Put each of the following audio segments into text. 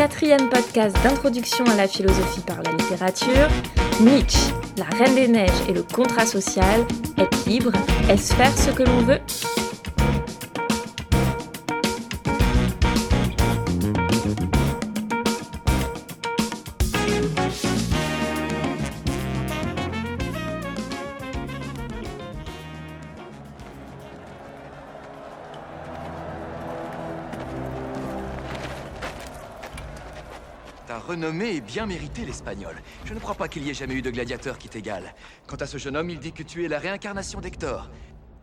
quatrième podcast d'introduction à la philosophie par la littérature. Nietzsche, la Reine des Neiges et le contrat social. Être libre, est-ce faire ce que l'on veut? Renommée est bien méritée, l'Espagnol. Je ne crois pas qu'il y ait jamais eu de gladiateur qui t'égale. Quant à ce jeune homme, il dit que tu es la réincarnation d'Hector.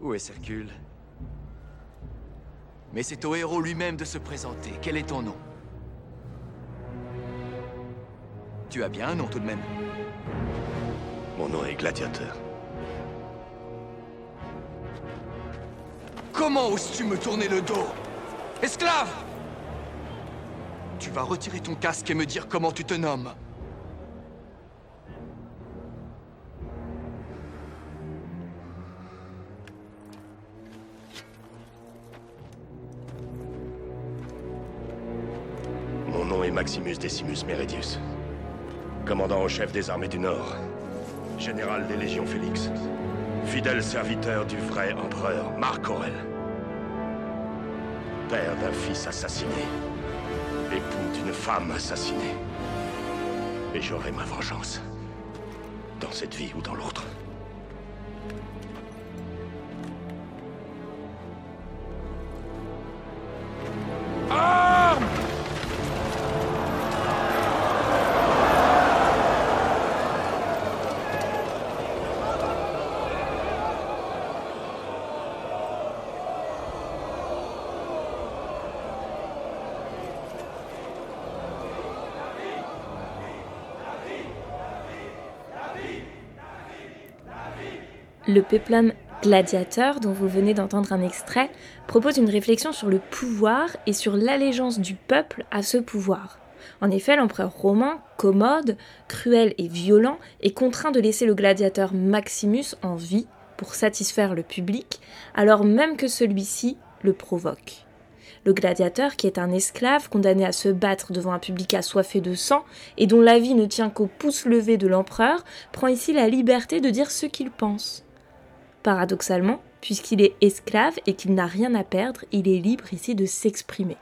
Où est Hercule Mais c'est au héros lui-même de se présenter. Quel est ton nom? Tu as bien un nom tout de même. Mon nom est Gladiateur. Comment oses-tu me tourner le dos? Esclave Tu vas retirer ton casque et me dire comment tu te nommes. Mon nom est Maximus Decimus Meridius. Commandant en chef des armées du Nord. Général des légions Félix. Fidèle serviteur du vrai empereur Marc Aurel. Père d'un fils assassiné. Époux d'une femme assassinée. Et j'aurai ma vengeance. Dans cette vie ou dans l'autre. Le péplum gladiateur, dont vous venez d'entendre un extrait, propose une réflexion sur le pouvoir et sur l'allégeance du peuple à ce pouvoir. En effet, l'empereur romain, commode, cruel et violent, est contraint de laisser le gladiateur Maximus en vie pour satisfaire le public, alors même que celui-ci le provoque. Le gladiateur, qui est un esclave condamné à se battre devant un public assoiffé de sang et dont la vie ne tient qu'au pouce levé de l'empereur, prend ici la liberté de dire ce qu'il pense. Paradoxalement, puisqu'il est esclave et qu'il n'a rien à perdre, il est libre ici de s'exprimer.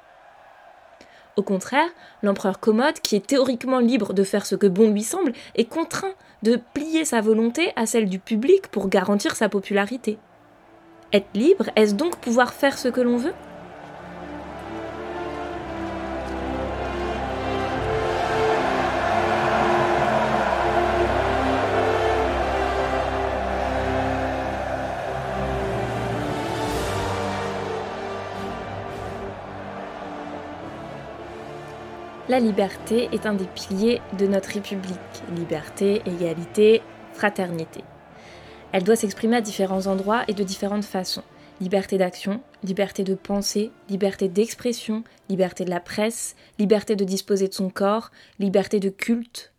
Au contraire, l'empereur Commode, qui est théoriquement libre de faire ce que bon lui semble, est contraint de plier sa volonté à celle du public pour garantir sa popularité. Être libre, est-ce donc pouvoir faire ce que l'on veut? La liberté est un des piliers de notre République. Liberté, égalité, fraternité. Elle doit s'exprimer à différents endroits et de différentes façons. Liberté d'action, liberté de pensée, liberté d'expression, liberté de la presse, liberté de disposer de son corps, liberté de culte.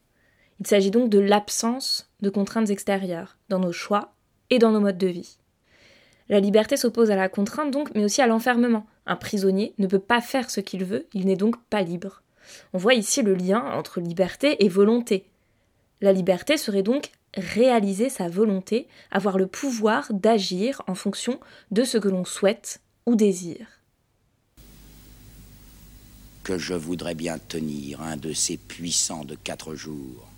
Il s'agit donc de l'absence de contraintes extérieures dans nos choix et dans nos modes de vie. La liberté s'oppose à la contrainte donc, mais aussi à l'enfermement. Un prisonnier ne peut pas faire ce qu'il veut, il n'est donc pas libre. On voit ici le lien entre liberté et volonté. La liberté serait donc réaliser sa volonté, avoir le pouvoir d'agir en fonction de ce que l'on souhaite ou désire. Que je voudrais bien tenir un de ces puissants de quatre jours,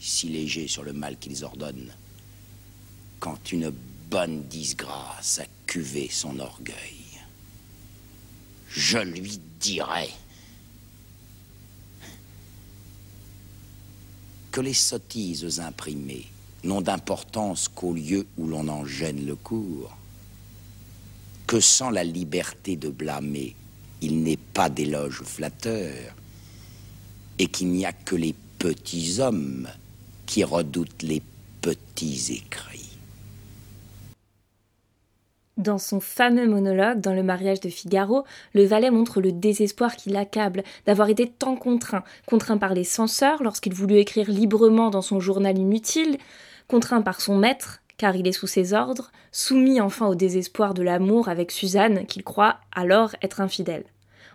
si légers sur le mal qu'ils ordonnent, quand une bonne disgrâce a cuvé son orgueil. Je lui dirais que les sottises imprimées n'ont d'importance qu'au lieu où l'on en gêne le cours, que sans la liberté de blâmer, il n'est pas d'éloge flatteur, et qu'il n'y a que les petits hommes qui redoutent les petits écrits. Dans son fameux monologue dans le mariage de Figaro, le valet montre le désespoir qui l'accable d'avoir été tant contraint, contraint par les censeurs lorsqu'il voulut écrire librement dans son journal inutile, contraint par son maître, car il est sous ses ordres, soumis enfin au désespoir de l'amour avec Suzanne qu'il croit alors être infidèle.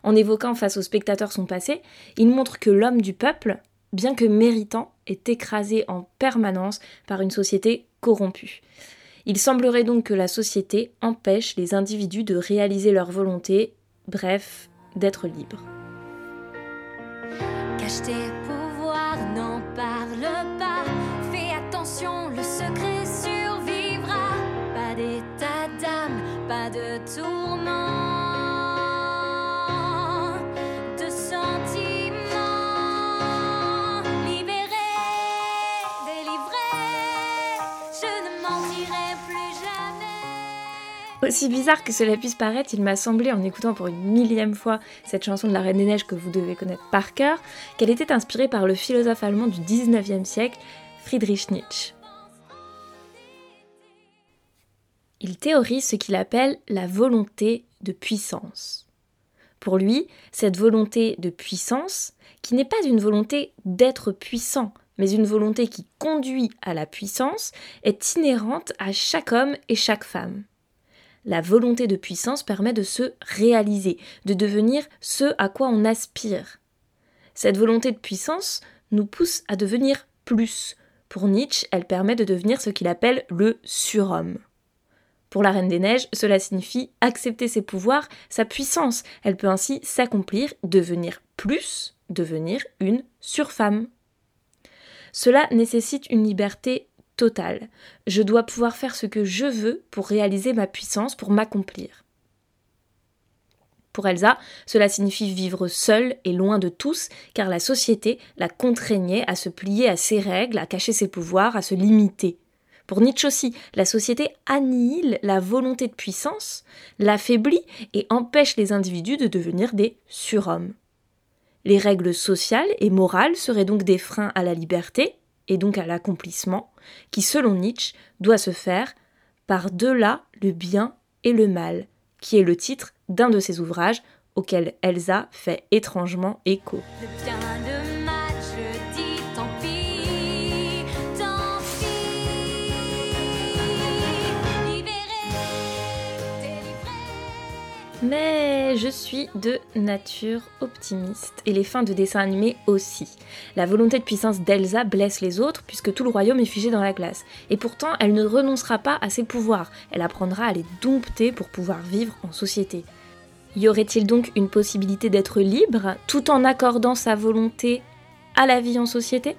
En évoquant face aux spectateurs son passé, il montre que l'homme du peuple, bien que méritant, est écrasé en permanence par une société corrompue. Il semblerait donc que la société empêche les individus de réaliser leur volonté, bref, d'être libres. Aussi bizarre que cela puisse paraître, il m'a semblé, en écoutant pour une millième fois cette chanson de la Reine des Neiges que vous devez connaître par cœur, qu'elle était inspirée par le philosophe allemand du 19e siècle, Friedrich Nietzsche. Il théorise ce qu'il appelle la volonté de puissance. Pour lui, cette volonté de puissance, qui n'est pas une volonté d'être puissant, mais une volonté qui conduit à la puissance, est inhérente à chaque homme et chaque femme. La volonté de puissance permet de se réaliser, de devenir ce à quoi on aspire. Cette volonté de puissance nous pousse à devenir plus. Pour Nietzsche, elle permet de devenir ce qu'il appelle le surhomme. Pour la Reine des Neiges, cela signifie accepter ses pouvoirs, sa puissance. Elle peut ainsi s'accomplir, devenir plus, devenir une surfemme. Cela nécessite une liberté totale. Je dois pouvoir faire ce que je veux pour réaliser ma puissance, pour m'accomplir. Pour Elsa, cela signifie vivre seule et loin de tous, car la société la contraignait à se plier à ses règles, à cacher ses pouvoirs, à se limiter. Pour Nietzsche aussi, la société annihile la volonté de puissance, l'affaiblit et empêche les individus de devenir des surhommes. Les règles sociales et morales seraient donc des freins à la liberté, et donc à l'accomplissement, qui, selon Nietzsche, doit se faire par delà le bien et le mal, qui est le titre d'un de ses ouvrages auquel Elsa fait étrangement écho. Mais je suis de nature optimiste, et les fins de dessins animés aussi. La volonté de puissance d'Elsa blesse les autres, puisque tout le royaume est figé dans la glace. Et pourtant, elle ne renoncera pas à ses pouvoirs, elle apprendra à les dompter pour pouvoir vivre en société. Y aurait-il donc une possibilité d'être libre, tout en accordant sa volonté à la vie en société?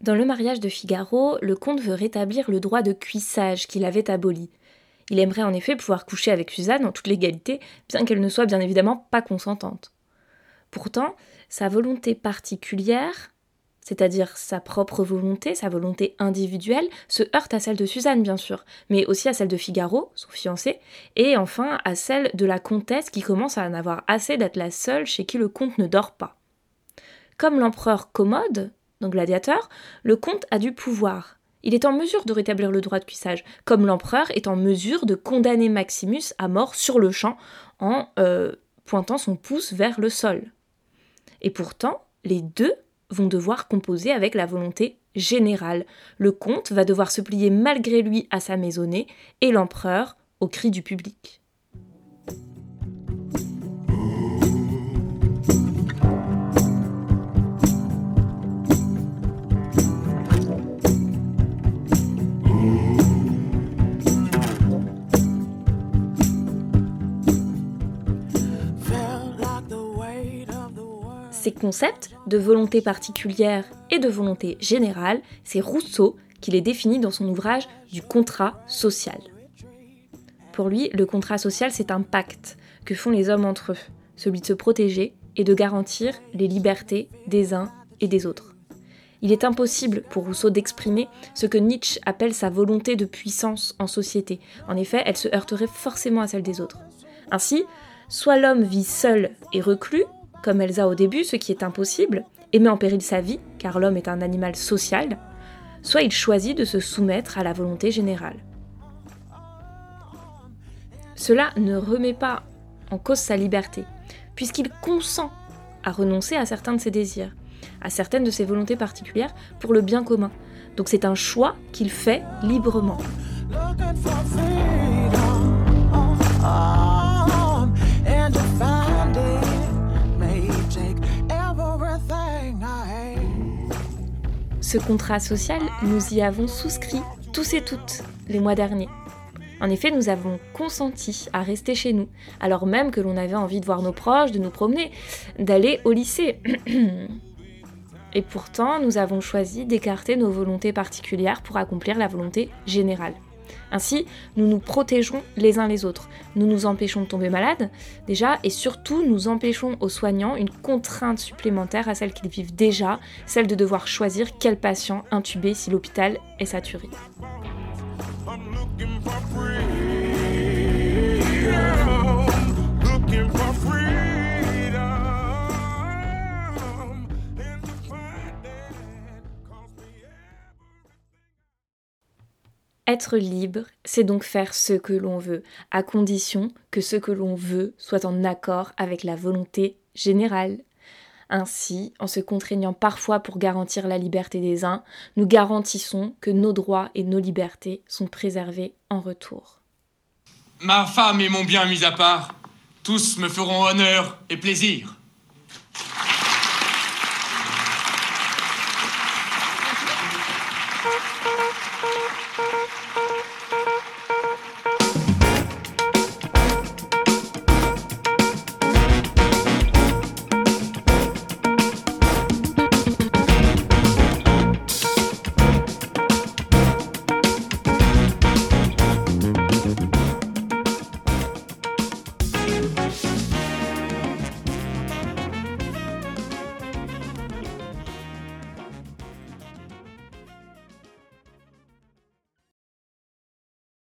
Dans le mariage de Figaro, le comte veut rétablir le droit de cuissage qu'il avait aboli. Il aimerait en effet pouvoir coucher avec Suzanne en toute légalité, bien qu'elle ne soit bien évidemment pas consentante. Pourtant, sa volonté particulière, c'est-à-dire sa propre volonté, sa volonté individuelle, se heurte à celle de Suzanne, bien sûr, mais aussi à celle de Figaro, son fiancé, et enfin à celle de la comtesse qui commence à en avoir assez d'être la seule chez qui le comte ne dort pas. Comme l'empereur Commode, dans Gladiateur, le comte a du pouvoir. Il est en mesure de rétablir le droit de cuissage, comme l'empereur est en mesure de condamner Maximus à mort sur le champ en euh, pointant son pouce vers le sol. Et pourtant, les deux vont devoir composer avec la volonté générale. Le comte va devoir se plier malgré lui à sa maisonnée et l'empereur au cri du public. Ces concepts de volonté particulière et de volonté générale, c'est Rousseau qui les définit dans son ouvrage du contrat social. Pour lui, le contrat social, c'est un pacte que font les hommes entre eux, celui de se protéger et de garantir les libertés des uns et des autres. Il est impossible pour Rousseau d'exprimer ce que Nietzsche appelle sa volonté de puissance en société. En effet, elle se heurterait forcément à celle des autres. Ainsi, soit l'homme vit seul et reclus, comme Elsa au début, ce qui est impossible, et met en péril sa vie, car l'homme est un animal social, soit il choisit de se soumettre à la volonté générale. Cela ne remet pas en cause sa liberté, puisqu'il consent à renoncer à certains de ses désirs, à certaines de ses volontés particulières pour le bien commun. Donc c'est un choix qu'il fait librement. Ce contrat social, nous y avons souscrit tous et toutes les mois derniers. En effet, nous avons consenti à rester chez nous, alors même que l'on avait envie de voir nos proches, de nous promener, d'aller au lycée. Et pourtant, nous avons choisi d'écarter nos volontés particulières pour accomplir la volonté générale. Ainsi, nous nous protégeons les uns les autres. Nous nous empêchons de tomber malades, déjà, et surtout, nous empêchons aux soignants une contrainte supplémentaire à celle qu'ils vivent déjà, celle de devoir choisir quel patient intuber si l'hôpital est saturé. Être libre, c'est donc faire ce que l'on veut, à condition que ce que l'on veut soit en accord avec la volonté générale. Ainsi, en se contraignant parfois pour garantir la liberté des uns, nous garantissons que nos droits et nos libertés sont préservés en retour. Ma femme et mon bien mis à part, tous me feront honneur et plaisir.